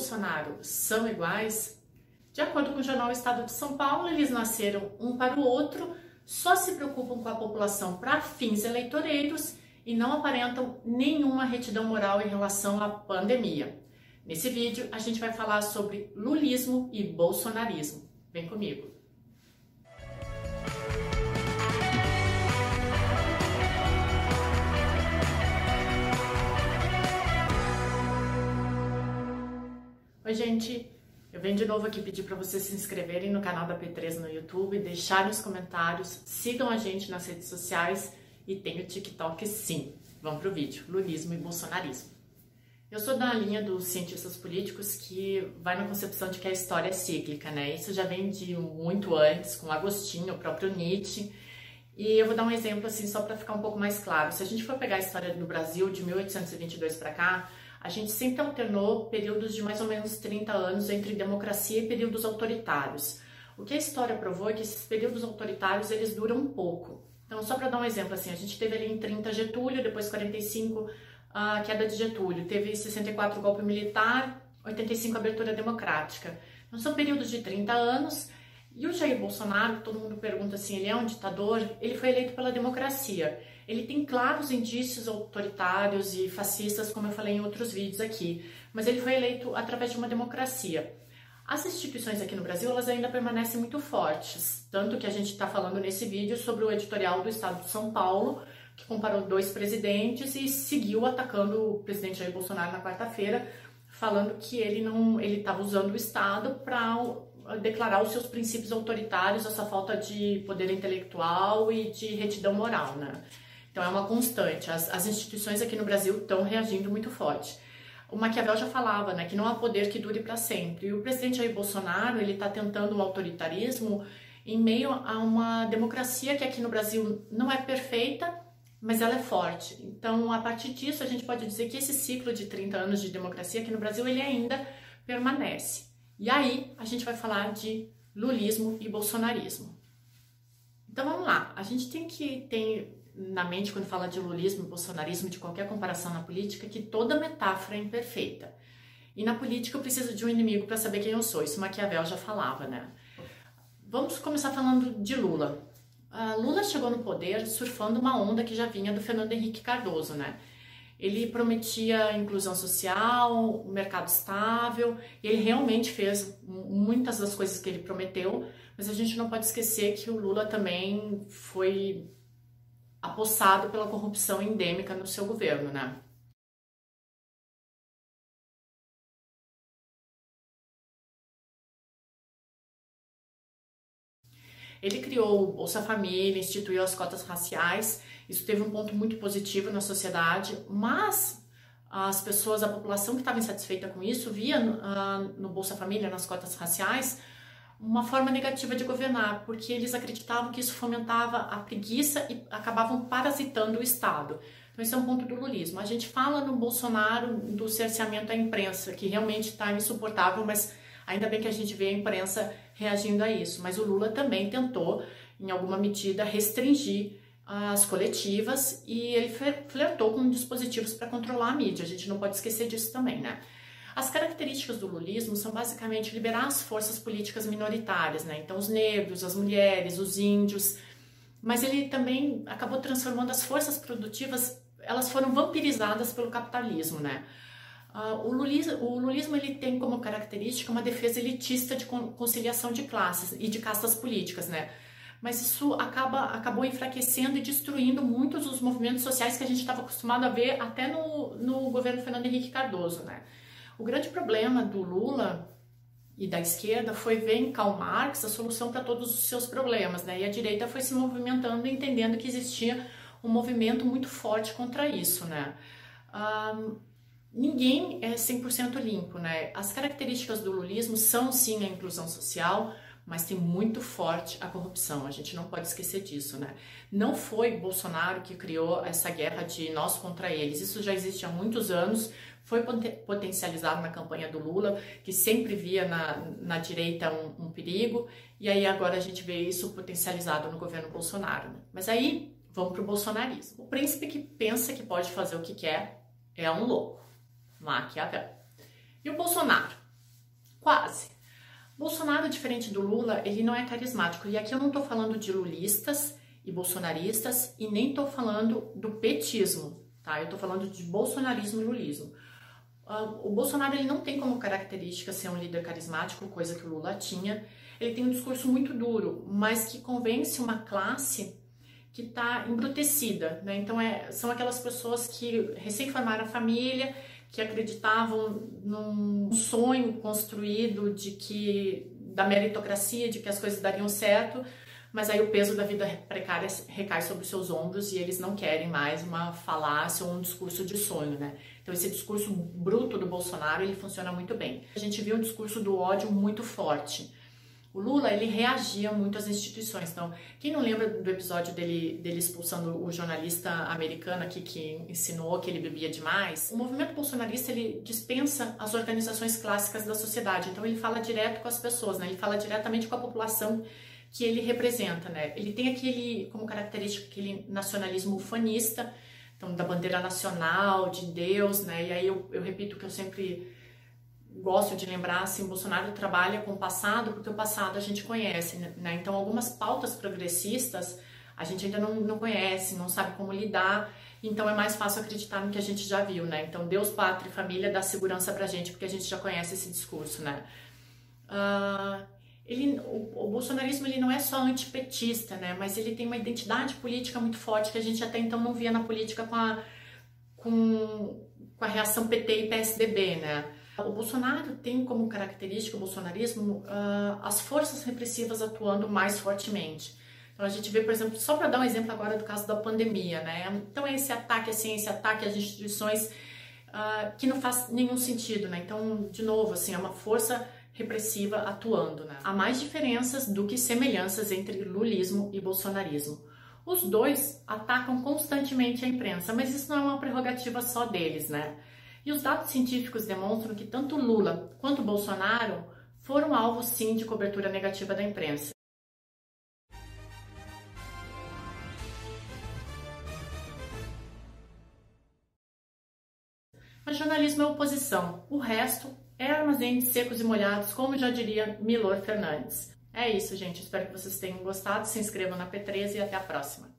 Bolsonaro são iguais? De acordo com o jornal Estado de São Paulo, eles nasceram um para o outro, só se preocupam com a população para fins eleitoreiros e não aparentam nenhuma retidão moral em relação à pandemia. Nesse vídeo, a gente vai falar sobre lulismo e bolsonarismo. Vem comigo! Oi, gente! Eu venho de novo aqui pedir para vocês se inscreverem no canal da P3 no YouTube, deixarem os comentários, sigam a gente nas redes sociais e tem o TikTok sim. Vamos pro vídeo, lulismo e bolsonarismo. Eu sou da linha dos cientistas políticos que vai na concepção de que a história é cíclica, né? Isso já vem de muito antes, com Agostinho, o próprio Nietzsche. E eu vou dar um exemplo assim só para ficar um pouco mais claro. Se a gente for pegar a história do Brasil de 1822 para cá, a gente sempre alternou períodos de mais ou menos 30 anos entre democracia e períodos autoritários. O que a história provou é que esses períodos autoritários eles duram um pouco. Então, só para dar um exemplo assim, a gente teve ali em 30 Getúlio, depois 45 a queda de Getúlio, teve 64 golpe militar, 85 abertura democrática. Então são períodos de 30 anos. E o Jair Bolsonaro, todo mundo pergunta assim, ele é um ditador? Ele foi eleito pela democracia. Ele tem claros indícios autoritários e fascistas, como eu falei em outros vídeos aqui, mas ele foi eleito através de uma democracia. As instituições aqui no Brasil, elas ainda permanecem muito fortes, tanto que a gente está falando nesse vídeo sobre o editorial do Estado de São Paulo, que comparou dois presidentes e seguiu atacando o presidente Jair Bolsonaro na quarta-feira, falando que ele não ele estava usando o Estado para declarar os seus princípios autoritários, essa falta de poder intelectual e de retidão moral, né? Então é uma constante. As, as instituições aqui no Brasil estão reagindo muito forte. O Maquiavel já falava, né, que não há poder que dure para sempre. E o presidente Jair Bolsonaro ele está tentando um autoritarismo em meio a uma democracia que aqui no Brasil não é perfeita, mas ela é forte. Então, a partir disso, a gente pode dizer que esse ciclo de 30 anos de democracia aqui no Brasil, ele ainda permanece. E aí, a gente vai falar de lulismo e bolsonarismo. Então, vamos lá. A gente tem que ter na mente, quando fala de lulismo bolsonarismo, de qualquer comparação na política, que toda metáfora é imperfeita. E na política eu preciso de um inimigo para saber quem eu sou. Isso Maquiavel já falava, né? Vamos começar falando de Lula. Uh, Lula chegou no poder surfando uma onda que já vinha do Fernando Henrique Cardoso, né? Ele prometia inclusão social, mercado estável, e ele realmente fez muitas das coisas que ele prometeu, mas a gente não pode esquecer que o Lula também foi apossado pela corrupção endêmica no seu governo, né? Ele criou o Bolsa Família, instituiu as cotas raciais, isso teve um ponto muito positivo na sociedade, mas as pessoas, a população que estava insatisfeita com isso, via uh, no Bolsa Família, nas cotas raciais, uma forma negativa de governar, porque eles acreditavam que isso fomentava a preguiça e acabavam parasitando o Estado. Então, esse é um ponto do lulismo. A gente fala no Bolsonaro do cerceamento à imprensa, que realmente está insuportável, mas Ainda bem que a gente vê a imprensa reagindo a isso, mas o Lula também tentou, em alguma medida, restringir as coletivas e ele flertou com dispositivos para controlar a mídia. A gente não pode esquecer disso também, né? As características do lulismo são basicamente liberar as forças políticas minoritárias, né? Então, os negros, as mulheres, os índios. Mas ele também acabou transformando as forças produtivas, elas foram vampirizadas pelo capitalismo, né? Uh, o, lulismo, o lulismo ele tem como característica uma defesa elitista de conciliação de classes e de castas políticas, né? Mas isso acaba, acabou enfraquecendo e destruindo muitos dos movimentos sociais que a gente estava acostumado a ver até no, no governo Fernando Henrique Cardoso, né? O grande problema do Lula e da esquerda foi ver em Karl Marx a solução para todos os seus problemas, né? E a direita foi se movimentando entendendo que existia um movimento muito forte contra isso, né? Um, ninguém é 100% limpo, né? As características do lulismo são sim a inclusão social, mas tem muito forte a corrupção. A gente não pode esquecer disso, né? Não foi Bolsonaro que criou essa guerra de nós contra eles. Isso já existe há muitos anos. Foi potencializado na campanha do Lula, que sempre via na, na direita um, um perigo, e aí agora a gente vê isso potencializado no governo Bolsonaro. Né? Mas aí vamos para o bolsonarismo. O príncipe que pensa que pode fazer o que quer é um louco. Maquiavel. E o Bolsonaro? Diferente do Lula, ele não é carismático. E aqui eu não estou falando de lulistas e bolsonaristas e nem estou falando do petismo, tá? Eu estou falando de bolsonarismo e lulismo. Uh, o Bolsonaro ele não tem como característica ser um líder carismático, coisa que o Lula tinha. Ele tem um discurso muito duro, mas que convence uma classe que está embrutecida, né? Então é, são aquelas pessoas que recém formaram a família, que acreditavam num sonho construído de que da meritocracia, de que as coisas dariam certo, mas aí o peso da vida precária recai sobre os seus ombros e eles não querem mais uma falácia ou um discurso de sonho, né? Então esse discurso bruto do Bolsonaro, ele funciona muito bem. A gente viu um discurso do ódio muito forte. O Lula, ele reagia muito às instituições. Então, quem não lembra do episódio dele, dele expulsando o jornalista americano aqui que ensinou que ele bebia demais? O movimento bolsonarista, ele dispensa as organizações clássicas da sociedade. Então, ele fala direto com as pessoas, né? Ele fala diretamente com a população que ele representa, né? Ele tem aquele, como característica, aquele nacionalismo ufanista, então, da bandeira nacional, de Deus, né? E aí eu, eu repito que eu sempre gosto de lembrar, assim, Bolsonaro trabalha com o passado, porque o passado a gente conhece, né? Então, algumas pautas progressistas a gente ainda não, não conhece, não sabe como lidar, então é mais fácil acreditar no que a gente já viu, né? Então, Deus, Pátria e Família dá segurança pra gente, porque a gente já conhece esse discurso, né? Uh, ele, o, o, bolsonarismo ele não é só antipetista, né? Mas ele tem uma identidade política muito forte que a gente até então não via na política com a, com, com a reação PT e PSDB, né? O Bolsonaro tem como característica o bolsonarismo uh, as forças repressivas atuando mais fortemente. Então a gente vê, por exemplo, só para dar um exemplo agora do caso da pandemia, né? Então é esse ataque à ciência, ataque às instituições uh, que não faz nenhum sentido, né? Então, de novo, assim, é uma força repressiva atuando, né? Há mais diferenças do que semelhanças entre lulismo e bolsonarismo. Os dois atacam constantemente a imprensa, mas isso não é uma prerrogativa só deles, né? E os dados científicos demonstram que tanto Lula quanto Bolsonaro foram alvo sim de cobertura negativa da imprensa. Mas jornalismo é oposição, o resto é armazém de secos e molhados, como já diria Milor Fernandes. É isso, gente. Espero que vocês tenham gostado. Se inscrevam na P13 e até a próxima.